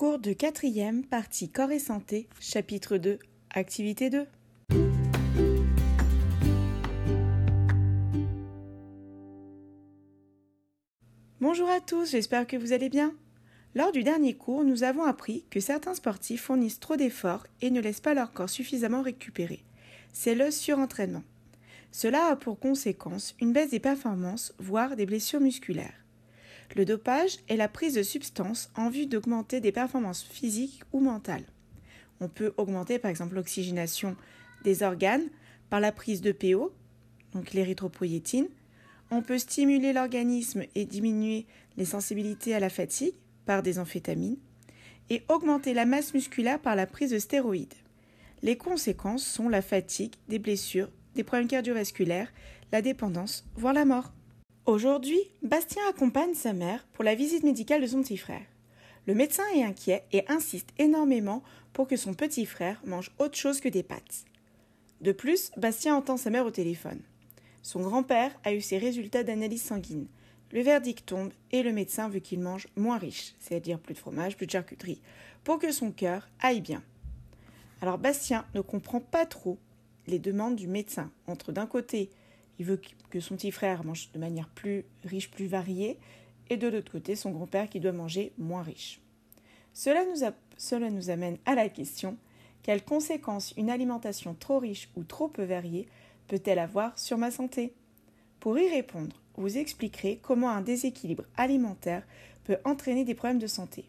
Cours de quatrième, partie corps et santé, chapitre 2, activité 2. Bonjour à tous, j'espère que vous allez bien. Lors du dernier cours, nous avons appris que certains sportifs fournissent trop d'efforts et ne laissent pas leur corps suffisamment récupérer. C'est le surentraînement. Cela a pour conséquence une baisse des performances, voire des blessures musculaires. Le dopage est la prise de substances en vue d'augmenter des performances physiques ou mentales. On peut augmenter par exemple l'oxygénation des organes par la prise de PO, donc l'érythropoïétine. On peut stimuler l'organisme et diminuer les sensibilités à la fatigue par des amphétamines et augmenter la masse musculaire par la prise de stéroïdes. Les conséquences sont la fatigue, des blessures, des problèmes cardiovasculaires, la dépendance, voire la mort. Aujourd'hui, Bastien accompagne sa mère pour la visite médicale de son petit frère. Le médecin est inquiet et insiste énormément pour que son petit frère mange autre chose que des pâtes. De plus, Bastien entend sa mère au téléphone. Son grand-père a eu ses résultats d'analyse sanguine. Le verdict tombe et le médecin veut qu'il mange moins riche, c'est-à-dire plus de fromage, plus de charcuterie, pour que son cœur aille bien. Alors Bastien ne comprend pas trop les demandes du médecin. Entre d'un côté, il veut que son petit frère mange de manière plus riche, plus variée, et de l'autre côté, son grand-père qui doit manger moins riche. Cela nous, cela nous amène à la question quelles conséquences une alimentation trop riche ou trop peu variée peut-elle avoir sur ma santé? Pour y répondre, vous expliquerez comment un déséquilibre alimentaire peut entraîner des problèmes de santé.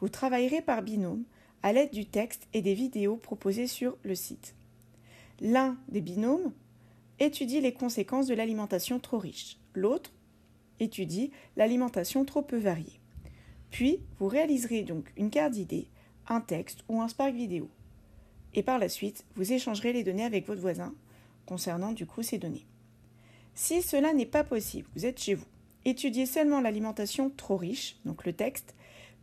Vous travaillerez par binôme à l'aide du texte et des vidéos proposées sur le site. L'un des binômes étudie les conséquences de l'alimentation trop riche. L'autre étudie l'alimentation trop peu variée. Puis, vous réaliserez donc une carte d'idées, un texte ou un Spark vidéo. Et par la suite, vous échangerez les données avec votre voisin concernant du coup ces données. Si cela n'est pas possible, vous êtes chez vous. Étudiez seulement l'alimentation trop riche, donc le texte,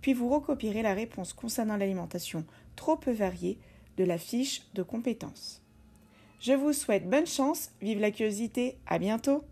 puis vous recopierez la réponse concernant l'alimentation trop peu variée de la fiche de compétences. Je vous souhaite bonne chance, vive la curiosité, à bientôt